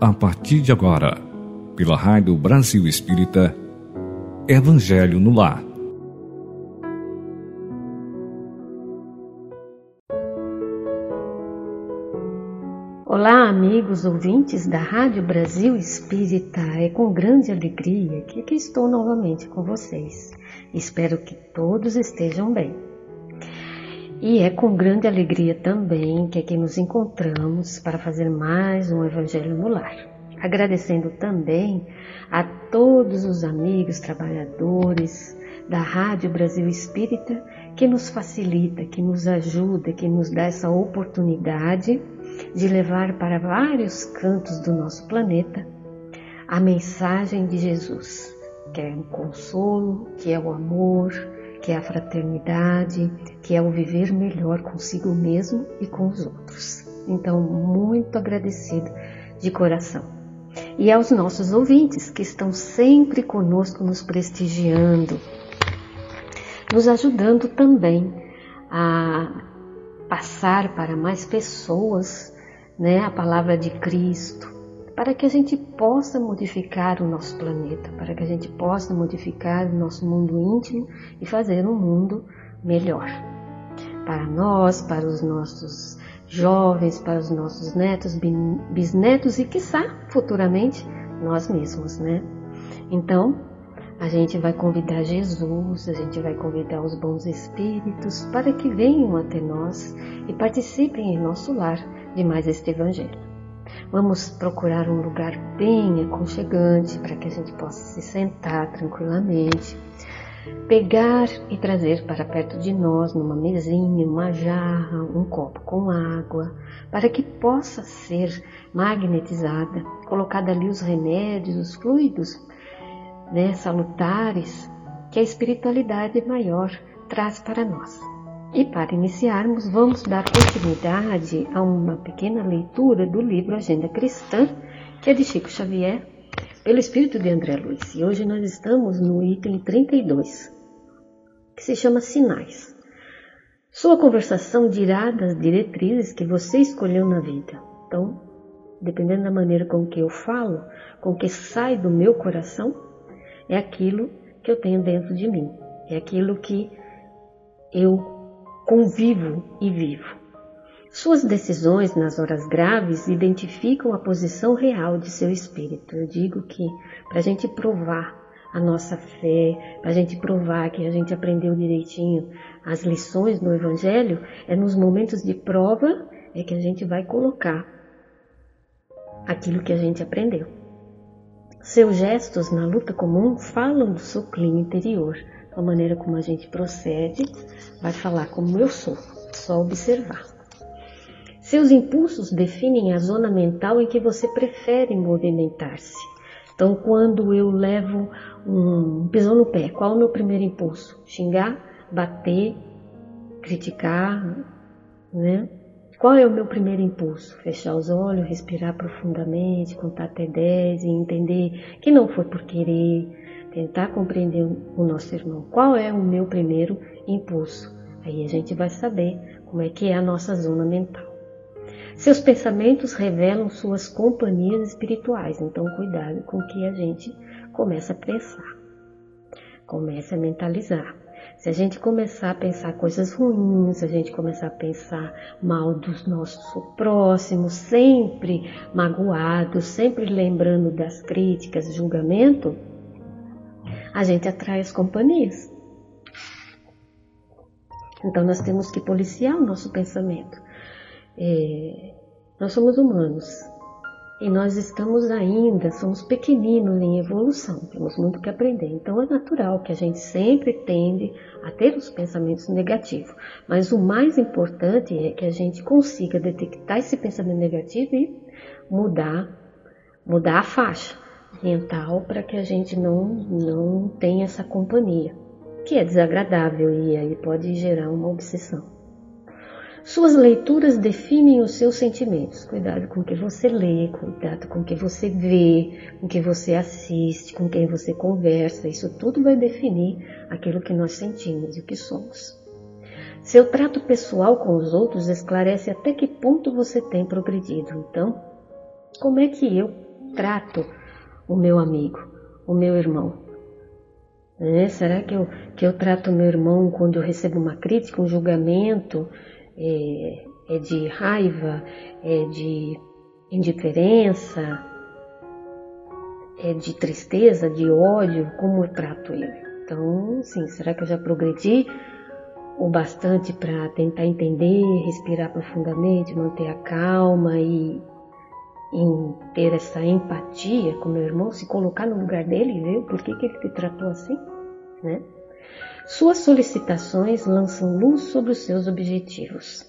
a partir de agora, pela Rádio Brasil Espírita, Evangelho no Lar. Olá, amigos ouvintes da Rádio Brasil Espírita. É com grande alegria que aqui estou novamente com vocês. Espero que todos estejam bem. E é com grande alegria também que aqui nos encontramos para fazer mais um Evangelho no Lar. Agradecendo também a todos os amigos trabalhadores da Rádio Brasil Espírita que nos facilita, que nos ajuda, que nos dá essa oportunidade de levar para vários cantos do nosso planeta a mensagem de Jesus, que é o consolo, que é o amor, que é a fraternidade, que é o viver melhor consigo mesmo e com os outros. Então, muito agradecido de coração. E aos nossos ouvintes que estão sempre conosco nos prestigiando, nos ajudando também a passar para mais pessoas né, a palavra de Cristo, para que a gente possa modificar o nosso planeta, para que a gente possa modificar o nosso mundo íntimo e fazer um mundo melhor. Para nós, para os nossos jovens, para os nossos netos, bisnetos e, quiçá, futuramente, nós mesmos, né? Então, a gente vai convidar Jesus, a gente vai convidar os bons espíritos para que venham até nós e participem em nosso lar de mais este Evangelho. Vamos procurar um lugar bem aconchegante para que a gente possa se sentar tranquilamente, pegar e trazer para perto de nós, numa mesinha, uma jarra, um copo com água, para que possa ser magnetizada, colocada ali os remédios, os fluidos né, salutares que a espiritualidade maior traz para nós. E para iniciarmos, vamos dar continuidade a uma pequena leitura do livro Agenda Cristã, que é de Chico Xavier, pelo espírito de André Luiz. E hoje nós estamos no item 32, que se chama Sinais. Sua conversação dirá das diretrizes que você escolheu na vida. Então, dependendo da maneira com que eu falo, com que sai do meu coração, é aquilo que eu tenho dentro de mim, é aquilo que eu convivo e vivo. Suas decisões nas horas graves identificam a posição real de seu espírito. Eu digo que para a gente provar a nossa fé, para a gente provar que a gente aprendeu direitinho as lições do Evangelho, é nos momentos de prova é que a gente vai colocar aquilo que a gente aprendeu. Seus gestos na luta comum falam do seu clima interior, a maneira como a gente procede, vai falar como eu sou, só observar. Seus impulsos definem a zona mental em que você prefere movimentar-se. Então, quando eu levo um pisão no pé, qual é o meu primeiro impulso? Xingar, bater, criticar, né? Qual é o meu primeiro impulso? Fechar os olhos, respirar profundamente, contar até 10 e entender que não foi por querer, tentar compreender o nosso irmão. Qual é o meu primeiro impulso? Aí a gente vai saber como é que é a nossa zona mental. Seus pensamentos revelam suas companhias espirituais, então cuidado com o que a gente começa a pensar. Comece a mentalizar. Se a gente começar a pensar coisas ruins, se a gente começar a pensar mal dos nossos próximos, sempre magoados, sempre lembrando das críticas, julgamento, a gente atrai as companhias. Então nós temos que policiar o nosso pensamento. É, nós somos humanos e nós estamos ainda, somos pequeninos em evolução, temos muito que aprender. Então é natural que a gente sempre tende a ter os pensamentos negativos. Mas o mais importante é que a gente consiga detectar esse pensamento negativo e mudar, mudar a faixa mental para que a gente não, não tenha essa companhia, que é desagradável e aí pode gerar uma obsessão. Suas leituras definem os seus sentimentos. Cuidado com o que você lê, cuidado com o que você vê, com o que você assiste, com quem você conversa. Isso tudo vai definir aquilo que nós sentimos e o que somos. Seu trato pessoal com os outros esclarece até que ponto você tem progredido. Então, como é que eu trato o meu amigo, o meu irmão? É, será que eu, que eu trato meu irmão quando eu recebo uma crítica, um julgamento, é, é de raiva, é de indiferença, é de tristeza, de ódio? Como eu trato ele? Então, sim, será que eu já progredi o bastante para tentar entender, respirar profundamente, manter a calma e em ter essa empatia com meu irmão, se colocar no lugar dele e ver por que, que ele te tratou assim, né? Suas solicitações lançam luz sobre os seus objetivos.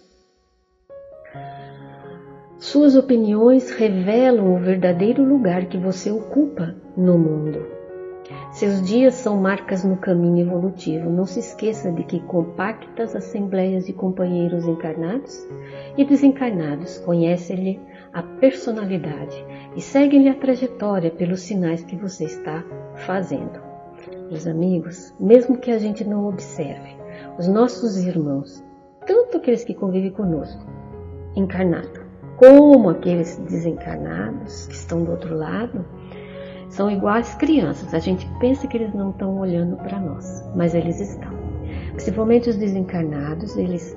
Suas opiniões revelam o verdadeiro lugar que você ocupa no mundo. Seus dias são marcas no caminho evolutivo. Não se esqueça de que compactas assembleias de companheiros encarnados e desencarnados conhecem-lhe a personalidade e seguem-lhe a trajetória pelos sinais que você está fazendo. Meus amigos, mesmo que a gente não observe, os nossos irmãos, tanto aqueles que convivem conosco, encarnados, como aqueles desencarnados que estão do outro lado, são iguais crianças. A gente pensa que eles não estão olhando para nós, mas eles estão. Principalmente os desencarnados, eles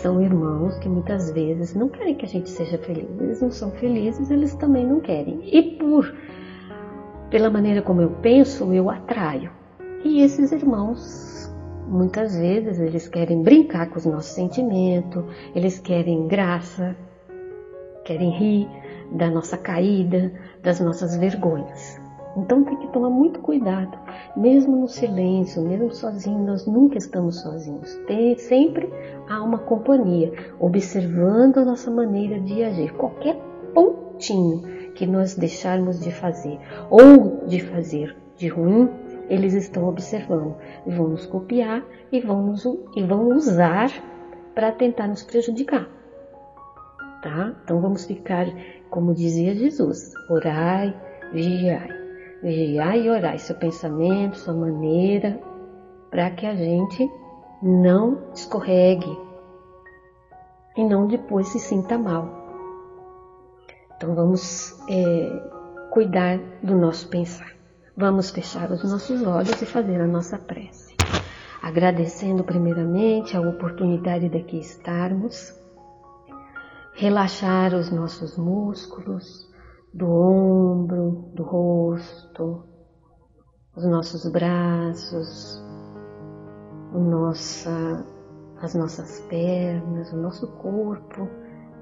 são irmãos que muitas vezes não querem que a gente seja feliz. Eles não são felizes, eles também não querem. E por pela maneira como eu penso, eu atraio. E esses irmãos, muitas vezes, eles querem brincar com os nossos sentimentos, eles querem graça, querem rir da nossa caída, das nossas vergonhas. Então tem que tomar muito cuidado, mesmo no silêncio, mesmo sozinho, nós nunca estamos sozinhos. Tem, sempre há uma companhia observando a nossa maneira de agir. Qualquer pontinho que nós deixarmos de fazer ou de fazer de ruim, eles estão observando e vão nos copiar e vão, nos, e vão usar para tentar nos prejudicar tá? Então vamos ficar, como dizia Jesus, orai, vigiai. Vigiai e orai seu pensamento, sua maneira, para que a gente não escorregue e não depois se sinta mal. Então vamos é, cuidar do nosso pensar. Vamos fechar os nossos olhos e fazer a nossa prece. Agradecendo primeiramente a oportunidade de aqui estarmos relaxar os nossos músculos do ombro, do rosto, os nossos braços, nossa, as nossas pernas, o nosso corpo,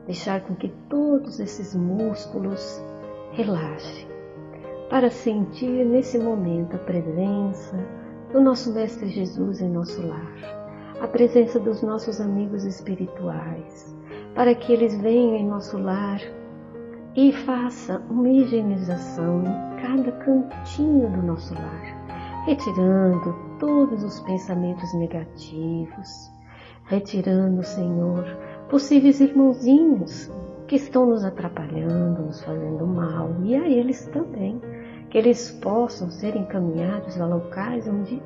deixar com que todos esses músculos relaxem, para sentir nesse momento a presença do nosso Mestre Jesus em nosso lar, a presença dos nossos amigos espirituais, para que eles venham em nosso lar e faça uma higienização em cada cantinho do nosso lar, retirando todos os pensamentos negativos, retirando, Senhor, possíveis irmãozinhos que estão nos atrapalhando, nos fazendo mal, e a eles também, que eles possam ser encaminhados a locais onde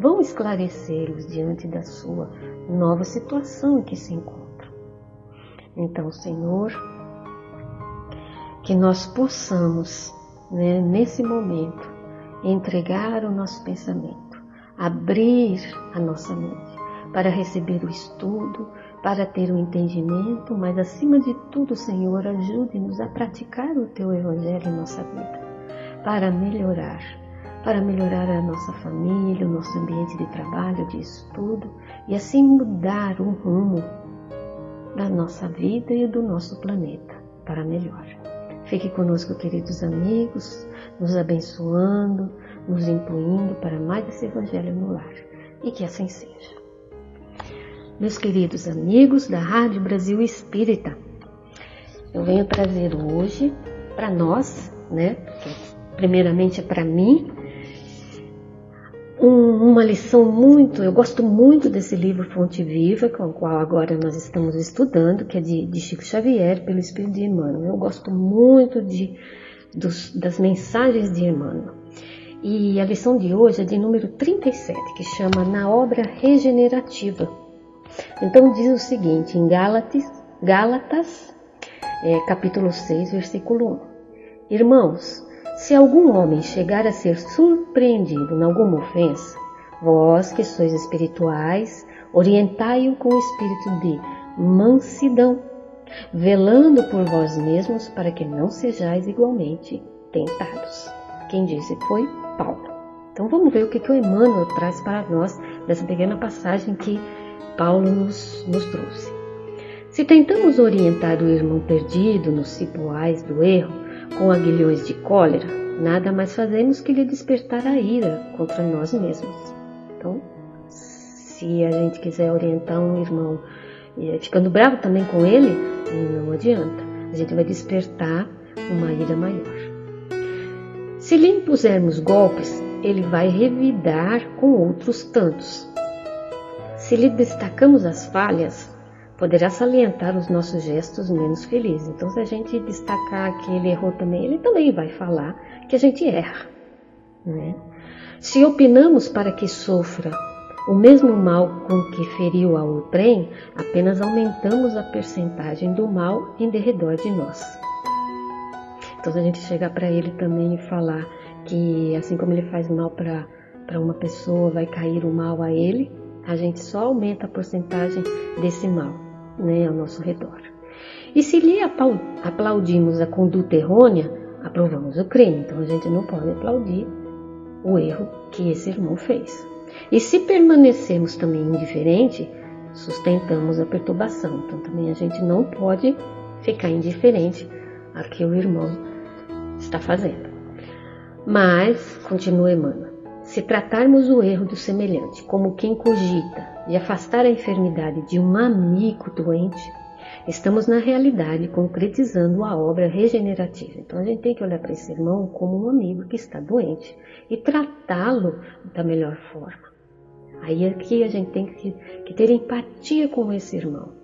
vão esclarecê-los diante da sua nova situação em que se encontram. Então, Senhor, que nós possamos, né, nesse momento, entregar o nosso pensamento, abrir a nossa mente para receber o estudo, para ter o entendimento, mas acima de tudo, Senhor, ajude-nos a praticar o teu evangelho em nossa vida, para melhorar, para melhorar a nossa família, o nosso ambiente de trabalho, de estudo e assim mudar o rumo da nossa vida e do nosso planeta para melhor. Fique conosco, queridos amigos, nos abençoando, nos incluindo para mais esse Evangelho no lar. E que assim seja. Meus queridos amigos da Rádio Brasil Espírita, eu venho trazer hoje para nós, né? Primeiramente é para mim, um, uma lição muito, eu gosto muito desse livro Fonte Viva, com o qual agora nós estamos estudando, que é de, de Chico Xavier, pelo Espírito de Emmanuel. Eu gosto muito de, dos, das mensagens de Emmanuel. E a lição de hoje é de número 37, que chama Na Obra Regenerativa. Então diz o seguinte, em Gálatas, Gálatas é, capítulo 6, versículo 1. Irmãos, se algum homem chegar a ser surpreendido em alguma ofensa, vós que sois espirituais, orientai-o com o espírito de mansidão, velando por vós mesmos para que não sejais igualmente tentados. Quem disse foi Paulo. Então vamos ver o que, que o Emmanuel traz para nós dessa pequena passagem que Paulo nos, nos trouxe. Se tentamos orientar o irmão perdido nos cipoais do erro com aguilhões de cólera, nada mais fazemos que lhe despertar a ira contra nós mesmos. Então, se a gente quiser orientar um irmão ficando bravo também com ele, não adianta. A gente vai despertar uma ira maior. Se lhe impusermos golpes, ele vai revidar com outros tantos. Se lhe destacamos as falhas, poderá salientar os nossos gestos menos felizes. Então, se a gente destacar que ele errou também, ele também vai falar que a gente erra. Né? Se opinamos para que sofra o mesmo mal com que feriu a outrem, apenas aumentamos a percentagem do mal em derredor de nós. Então, se a gente chegar para ele também e falar que, assim como ele faz mal para uma pessoa, vai cair o mal a ele, a gente só aumenta a porcentagem desse mal né, ao nosso redor. E se lhe aplaudimos a conduta errônea, aprovamos o crime. Então a gente não pode aplaudir o erro que esse irmão fez. E se permanecemos também indiferente, sustentamos a perturbação. Então também a gente não pode ficar indiferente a que o irmão está fazendo. Mas, continua Emmanuel, se tratarmos o erro do semelhante como quem cogita e afastar a enfermidade de um amigo doente, estamos na realidade concretizando a obra regenerativa. Então a gente tem que olhar para esse irmão como um amigo que está doente e tratá-lo da melhor forma. Aí aqui a gente tem que, que ter empatia com esse irmão.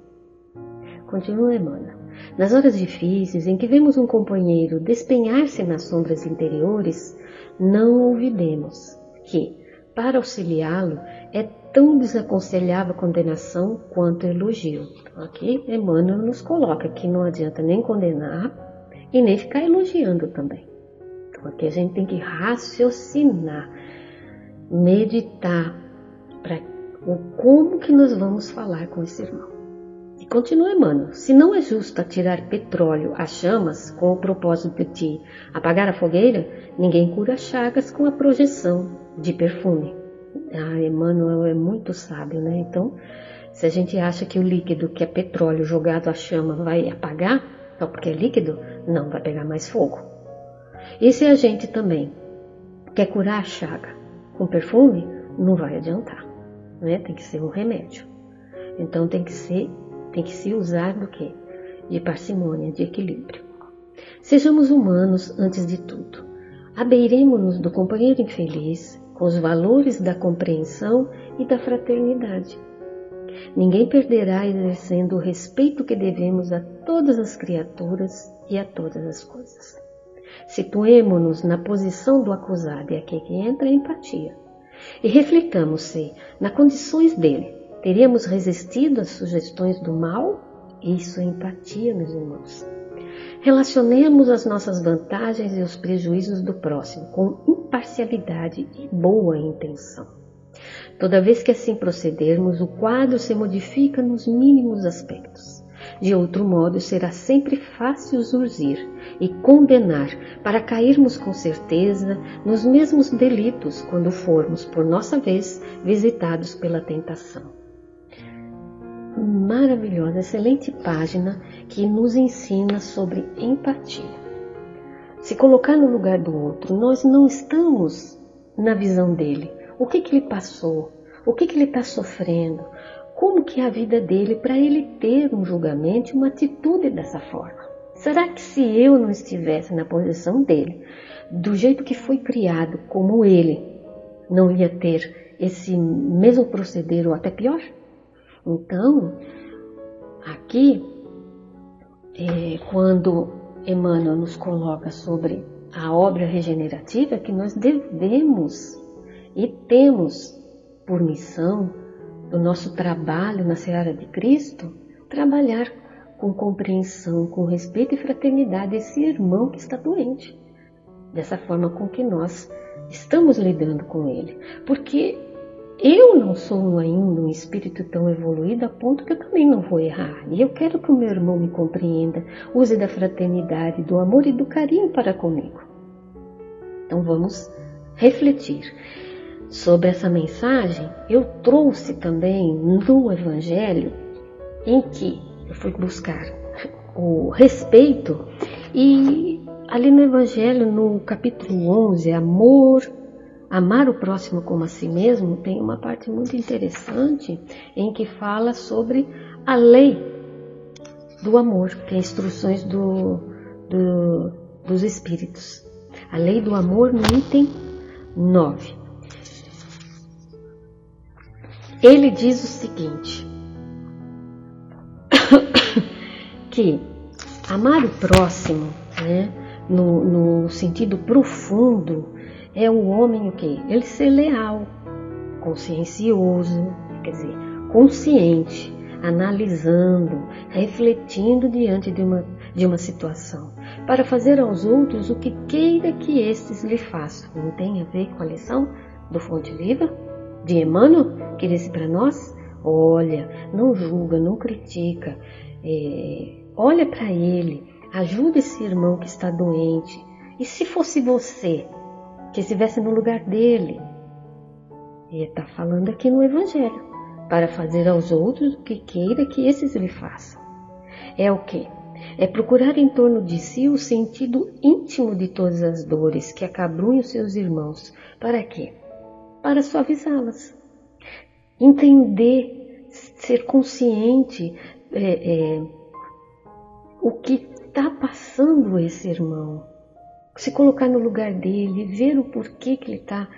Continua Emmanuel. Nas horas difíceis em que vemos um companheiro despenhar-se nas sombras interiores, não ouvidemos que, para auxiliá-lo, é tão desaconselhável a condenação quanto elogio. Aqui Emmanuel nos coloca que não adianta nem condenar e nem ficar elogiando também. Então aqui a gente tem que raciocinar, meditar para o como que nós vamos falar com esse irmão. Continua Emmanuel, se não é justo atirar petróleo às chamas com o propósito de apagar a fogueira, ninguém cura chagas com a projeção de perfume. Ah, Emmanuel é muito sábio, né? Então, se a gente acha que o líquido, que é petróleo jogado à chama, vai apagar, só porque é líquido, não vai pegar mais fogo. E se a gente também quer curar a chaga com perfume, não vai adiantar, né? Tem que ser um remédio. Então tem que ser, tem que se usar do que? De parcimônia, de equilíbrio. Sejamos humanos antes de tudo. Abeiremos-nos do companheiro infeliz com os valores da compreensão e da fraternidade. Ninguém perderá exercendo o respeito que devemos a todas as criaturas e a todas as coisas. Situemo-nos na posição do acusado, e aqui que entra a empatia, e reflitamos se, nas condições dele, teríamos resistido às sugestões do mal? Isso é empatia, meus irmãos. Relacionemos as nossas vantagens e os prejuízos do próximo com imparcialidade e boa intenção. Toda vez que assim procedermos, o quadro se modifica nos mínimos aspectos. De outro modo, será sempre fácil zurzir e condenar para cairmos com certeza nos mesmos delitos quando formos, por nossa vez, visitados pela tentação maravilhosa, excelente página que nos ensina sobre empatia. Se colocar no lugar do outro, nós não estamos na visão dele. O que, que ele passou? O que, que ele está sofrendo? Como que é a vida dele para ele ter um julgamento, uma atitude dessa forma? Será que se eu não estivesse na posição dele, do jeito que foi criado como ele, não ia ter esse mesmo proceder ou até pior? Então, aqui, é, quando Emmanuel nos coloca sobre a obra regenerativa, que nós devemos e temos por missão do nosso trabalho na seara de Cristo, trabalhar com compreensão, com respeito e fraternidade esse irmão que está doente. Dessa forma com que nós estamos lidando com ele. Porque eu não sou ainda um espírito tão evoluído a ponto que eu também não vou errar. E eu quero que o meu irmão me compreenda, use da fraternidade, do amor e do carinho para comigo. Então vamos refletir sobre essa mensagem. Eu trouxe também no Evangelho em que eu fui buscar o respeito e ali no Evangelho, no capítulo 11, amor, amar o próximo como a si mesmo, tem uma parte muito interessante em que fala sobre a lei do amor, que é instruções do, do, dos Espíritos. A lei do amor no item 9. Ele diz o seguinte: que amar o próximo, né, no, no sentido profundo, é o homem o quê? Ele ser leal, consciencioso, quer dizer, consciente, analisando, refletindo diante de uma, de uma situação, para fazer aos outros o que queira que estes lhe façam. Não tem a ver com a lição do Fonte Viva? De Emmanuel, que disse para nós? Olha, não julga, não critica, é, olha para ele, ajuda esse irmão que está doente. E se fosse você que estivesse no lugar dele? E está falando aqui no Evangelho, para fazer aos outros o que queira que esses lhe façam. É o que? É procurar em torno de si o sentido íntimo de todas as dores que acabrunham seus irmãos. Para quê? Para suavizá-las. Entender, ser consciente é, é, o que está passando esse irmão. Se colocar no lugar dele, ver o porquê que ele está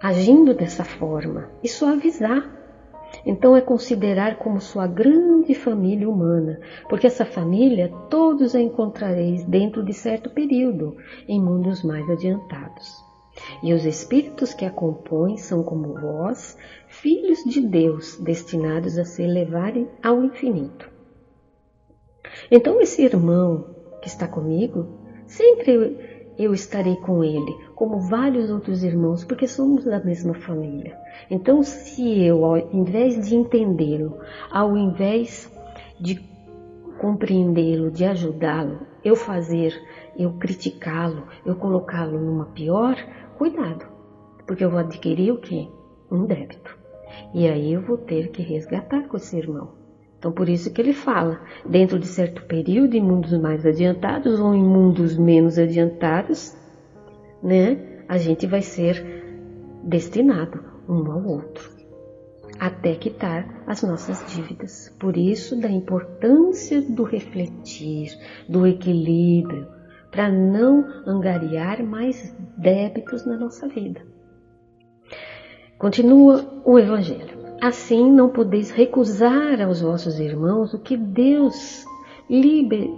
agindo dessa forma e suavizar. Então é considerar como sua grande família humana, porque essa família todos a encontrareis dentro de certo período, em mundos mais adiantados. E os espíritos que a compõem são como vós, filhos de Deus, destinados a se elevarem ao infinito. Então, esse irmão que está comigo, sempre eu estarei com ele, como vários outros irmãos, porque somos da mesma família. Então, se eu, ao invés de entendê-lo, ao invés de compreendê-lo, de ajudá-lo, eu fazer, eu criticá-lo, eu colocá-lo numa pior, cuidado, porque eu vou adquirir o quê? Um débito. E aí eu vou ter que resgatar com esse irmão. Então, por isso que ele fala, dentro de certo período, em mundos mais adiantados ou em mundos menos adiantados, né, a gente vai ser destinado um ao outro, até quitar as nossas dívidas. Por isso, da importância do refletir, do equilíbrio, para não angariar mais débitos na nossa vida. Continua o Evangelho. Assim não podeis recusar aos vossos irmãos o que Deus liber,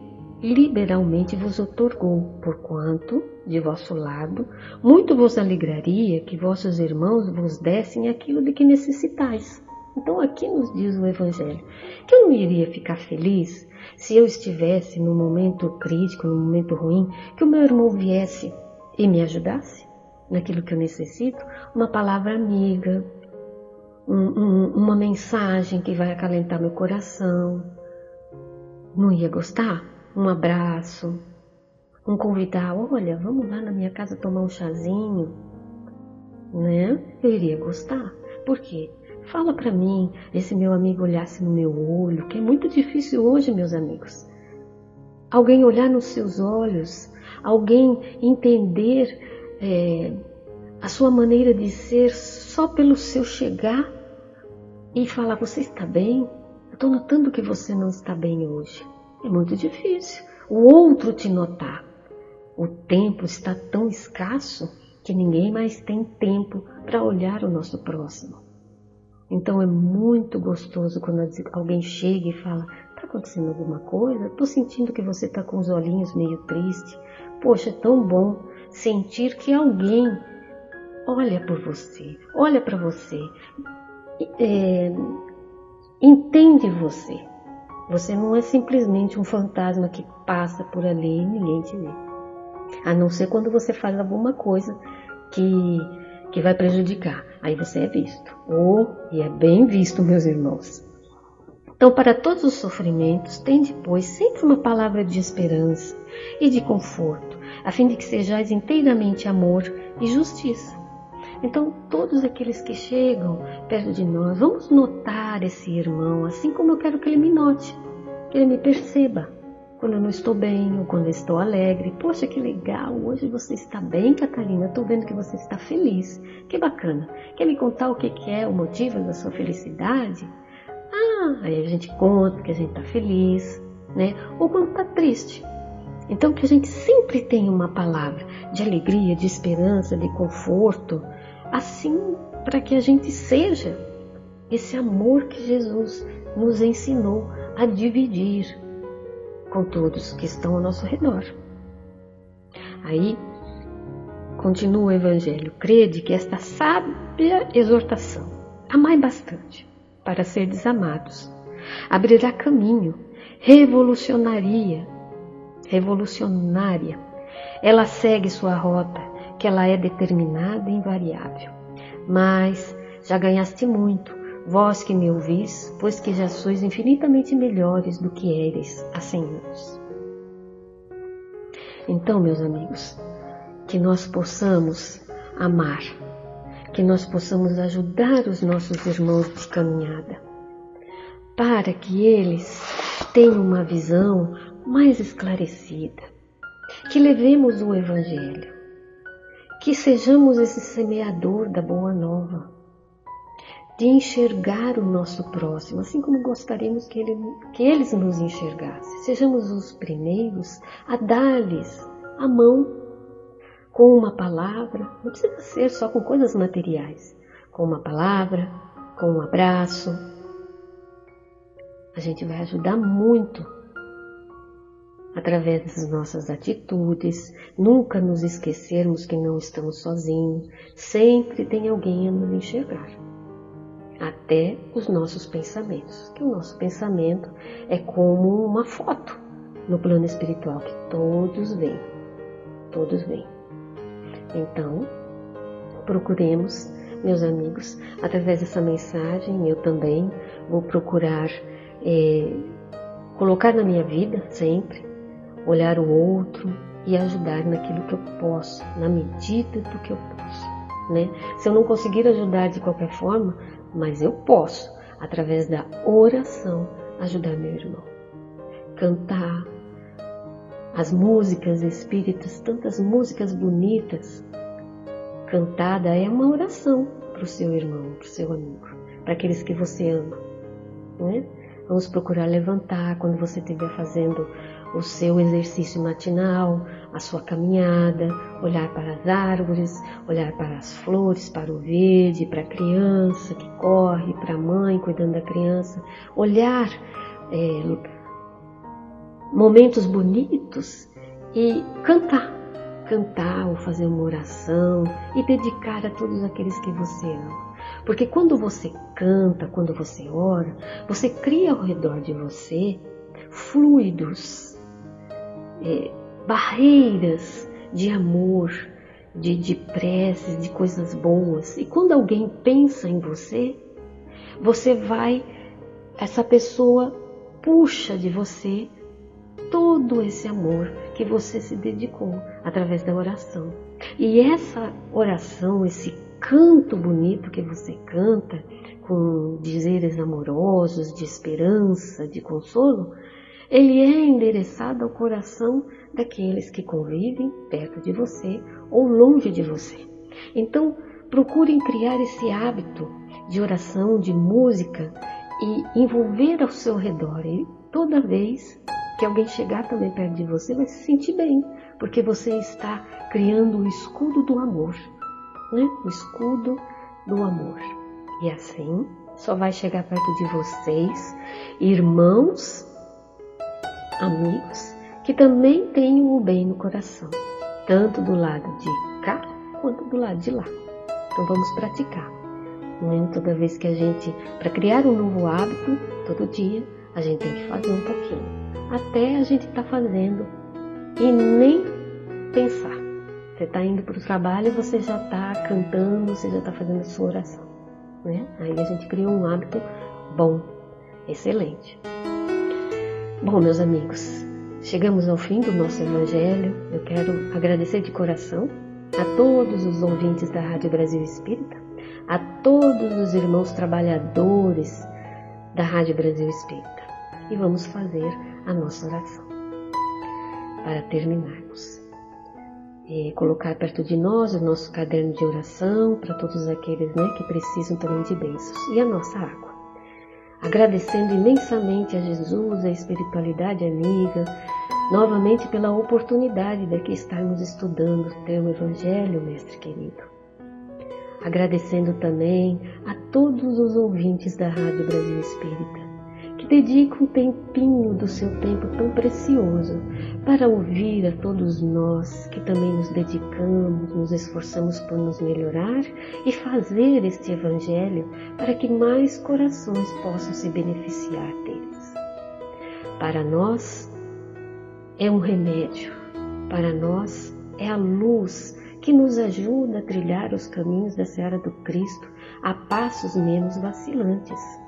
liberalmente vos otorgou, porquanto, de vosso lado, muito vos alegraria que vossos irmãos vos dessem aquilo de que necessitais. Então aqui nos diz o Evangelho que eu não iria ficar feliz se eu estivesse no momento crítico, no momento ruim, que o meu irmão viesse e me ajudasse naquilo que eu necessito, uma palavra amiga, um, um, uma mensagem que vai acalentar meu coração. Não ia gostar? Um abraço, um convidar, olha, vamos lá na minha casa tomar um chazinho, né? Eu iria gostar. Por quê? Fala para mim, esse meu amigo olhasse no meu olho, que é muito difícil hoje, meus amigos. Alguém olhar nos seus olhos, alguém entender é, a sua maneira de ser só pelo seu chegar e falar: Você está bem? Eu estou notando que você não está bem hoje. É muito difícil. O outro te notar. O tempo está tão escasso que ninguém mais tem tempo para olhar o nosso próximo. Então é muito gostoso quando alguém chega e fala: Está acontecendo alguma coisa? Estou sentindo que você está com os olhinhos meio triste. Poxa, é tão bom sentir que alguém olha por você, olha para você, é, entende você. Você não é simplesmente um fantasma que passa por ali e ninguém te vê. A não ser quando você faz alguma coisa que, que vai prejudicar. Aí você é visto. Oh, e é bem visto, meus irmãos. Então, para todos os sofrimentos, tem depois sempre uma palavra de esperança e de conforto, a fim de que sejais inteiramente amor e justiça. Então, todos aqueles que chegam perto de nós, vamos notar esse irmão, assim como eu quero que ele me note, que ele me perceba. Quando eu não estou bem ou quando eu estou alegre. Poxa, que legal, hoje você está bem, Catarina. Estou vendo que você está feliz. Que bacana. Quer me contar o que é o motivo da sua felicidade? Ah, aí a gente conta que a gente está feliz, né? Ou quando está triste. Então, que a gente sempre tenha uma palavra de alegria, de esperança, de conforto, assim para que a gente seja esse amor que Jesus nos ensinou a dividir com todos que estão ao nosso redor. Aí continua o Evangelho: crede que esta sábia exortação, amai bastante para ser desamados, abrirá caminho, revolucionaria, revolucionária. Ela segue sua rota que ela é determinada e invariável. Mas já ganhaste muito, vós que me ouvis, pois que já sois infinitamente melhores do que eres há cem anos. Então, meus amigos, que nós possamos amar, que nós possamos ajudar os nossos irmãos de caminhada, para que eles tenham uma visão mais esclarecida, que levemos o Evangelho, que sejamos esse semeador da boa nova, de enxergar o nosso próximo, assim como gostaríamos que, ele, que eles nos enxergassem. Sejamos os primeiros a dar-lhes a mão com uma palavra, não precisa ser só com coisas materiais, com uma palavra, com um abraço. A gente vai ajudar muito através das nossas atitudes, nunca nos esquecermos que não estamos sozinhos, sempre tem alguém a nos enxergar. Até os nossos pensamentos, que o nosso pensamento é como uma foto no plano espiritual que todos veem, todos veem. Então, procuremos, meus amigos, através dessa mensagem, eu também vou procurar é, colocar na minha vida sempre olhar o outro e ajudar naquilo que eu posso, na medida do que eu posso. Né? Se eu não conseguir ajudar de qualquer forma, mas eu posso, através da oração, ajudar meu irmão. Cantar as músicas espíritas, tantas músicas bonitas. Cantada é uma oração para o seu irmão, para o seu amigo, para aqueles que você ama. Né? Vamos procurar levantar quando você estiver fazendo o seu exercício matinal, a sua caminhada, olhar para as árvores, olhar para as flores, para o verde, para a criança que corre, para a mãe cuidando da criança, olhar é, momentos bonitos e cantar. Cantar ou fazer uma oração e dedicar a todos aqueles que você ama. Porque quando você canta, quando você ora, você cria ao redor de você fluidos é, barreiras de amor, de, de preces, de coisas boas. E quando alguém pensa em você, você vai, essa pessoa puxa de você todo esse amor que você se dedicou através da oração. E essa oração, esse canto bonito que você canta, com dizeres amorosos, de esperança, de consolo, ele é endereçado ao coração daqueles que convivem perto de você ou longe de você. Então, procurem criar esse hábito de oração, de música e envolver ao seu redor. E toda vez que alguém chegar também perto de você, vai se sentir bem, porque você está criando o escudo do amor, né? O escudo do amor. E assim só vai chegar perto de vocês, irmãos amigos que também tenham o bem no coração, tanto do lado de cá quanto do lado de lá. Então vamos praticar. Né? Toda vez que a gente, para criar um novo hábito, todo dia, a gente tem que fazer um pouquinho. Até a gente tá fazendo e nem pensar. Você está indo para o trabalho e você já está cantando, você já está fazendo a sua oração. Né? Aí a gente cria um hábito bom, excelente. Bom, meus amigos, chegamos ao fim do nosso Evangelho. Eu quero agradecer de coração a todos os ouvintes da Rádio Brasil Espírita, a todos os irmãos trabalhadores da Rádio Brasil Espírita. E vamos fazer a nossa oração para terminarmos. E colocar perto de nós o nosso caderno de oração para todos aqueles né, que precisam também de bênçãos e a nossa água. Agradecendo imensamente a Jesus, a espiritualidade amiga, novamente pela oportunidade de aqui estarmos estudando o teu Evangelho, Mestre querido. Agradecendo também a todos os ouvintes da Rádio Brasil Espírita, que dedicam um tempinho do seu tempo tão precioso para ouvir a todos nós que também nos dedicamos, nos esforçamos por nos melhorar e fazer este Evangelho para que mais corações possam se beneficiar deles. Para nós, é um remédio, para nós é a luz que nos ajuda a trilhar os caminhos da Seara do Cristo a passos menos vacilantes,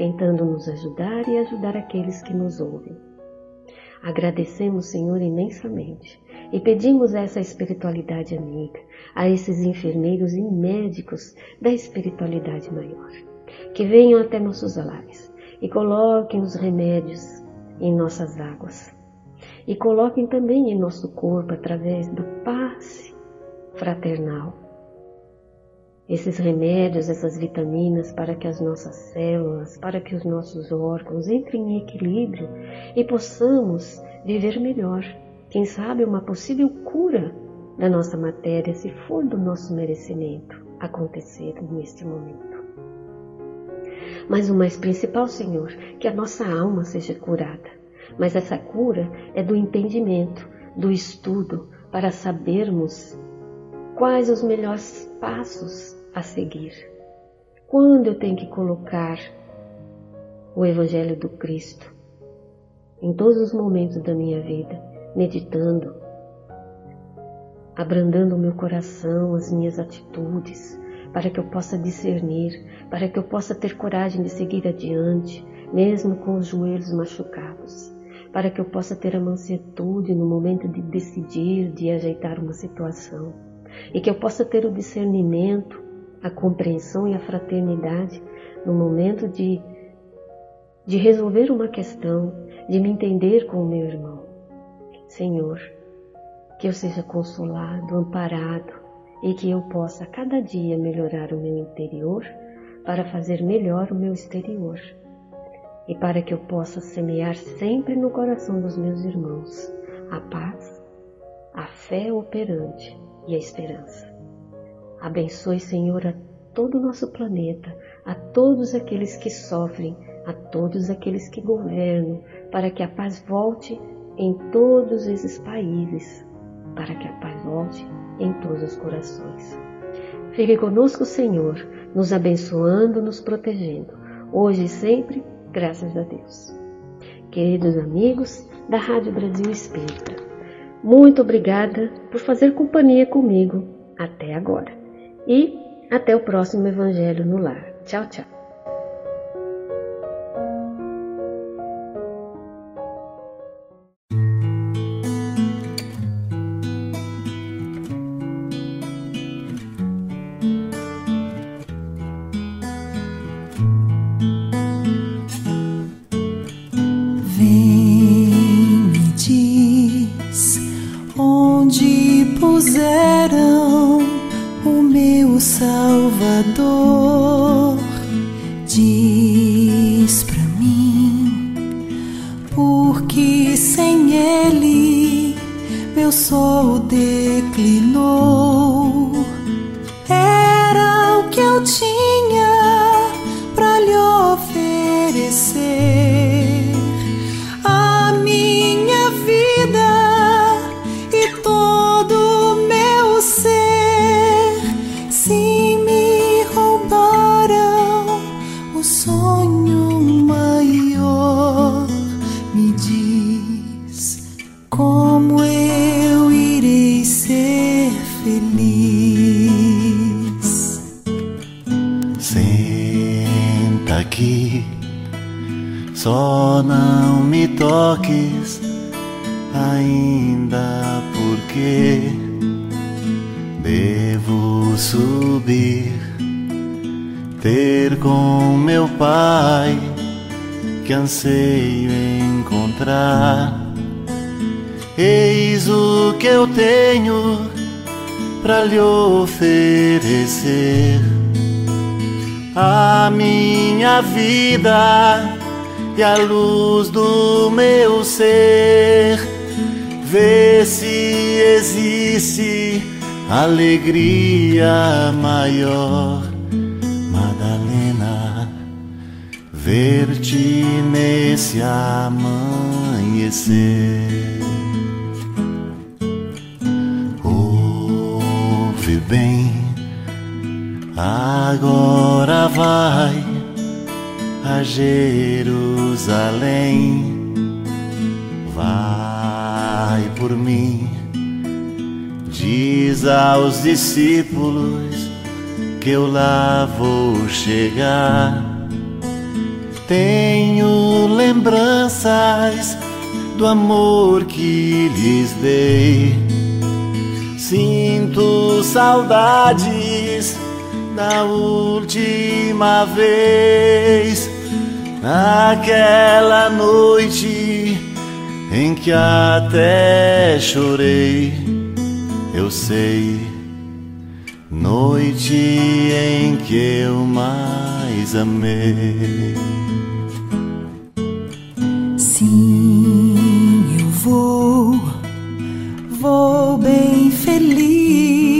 tentando nos ajudar e ajudar aqueles que nos ouvem. Agradecemos, Senhor, imensamente e pedimos a essa espiritualidade amiga, a esses enfermeiros e médicos da espiritualidade maior, que venham até nossos lares e coloquem os remédios em nossas águas e coloquem também em nosso corpo através do passe fraternal. Esses remédios, essas vitaminas para que as nossas células, para que os nossos órgãos entrem em equilíbrio e possamos viver melhor. Quem sabe uma possível cura da nossa matéria, se for do nosso merecimento, acontecer neste momento. Mas o mais principal, Senhor, que a nossa alma seja curada mas essa cura é do entendimento, do estudo, para sabermos quais os melhores passos a seguir. Quando eu tenho que colocar o Evangelho do Cristo em todos os momentos da minha vida, meditando, abrandando o meu coração, as minhas atitudes, para que eu possa discernir, para que eu possa ter coragem de seguir adiante, mesmo com os joelhos machucados para que eu possa ter a mansetude no momento de decidir, de ajeitar uma situação, e que eu possa ter o discernimento, a compreensão e a fraternidade no momento de, de resolver uma questão, de me entender com o meu irmão. Senhor, que eu seja consolado, amparado e que eu possa cada dia melhorar o meu interior para fazer melhor o meu exterior e para que eu possa semear sempre no coração dos meus irmãos a paz, a fé operante e a esperança. Abençoe, Senhor, a todo o nosso planeta, a todos aqueles que sofrem, a todos aqueles que governam, para que a paz volte em todos esses países, para que a paz volte em todos os corações. Fique conosco, Senhor, nos abençoando, nos protegendo, hoje e sempre Graças a Deus. Queridos amigos da Rádio Brasil Espírita, muito obrigada por fazer companhia comigo até agora. E até o próximo Evangelho no Lar. Tchau, tchau. Só não me toques ainda porque devo subir, ter com meu pai que anseio encontrar. Eis o que eu tenho para lhe oferecer a minha vida e a luz do meu ser. Vê se existe alegria maior, Madalena, ver-te nesse amanhecer. Ouve bem, agora vai a Jerusalém. Vai por mim, diz aos discípulos que eu lá vou chegar. Tenho lembranças do amor que lhes dei. Sinto saudades da última vez, naquela noite em que até chorei, eu sei, noite em que eu mais amei. Sim, eu vou, vou bem feliz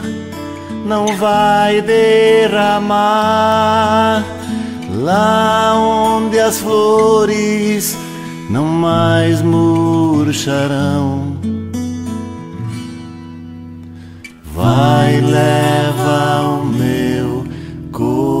não vai derramar lá onde as flores não mais murcharão. Vai, leva o meu coração.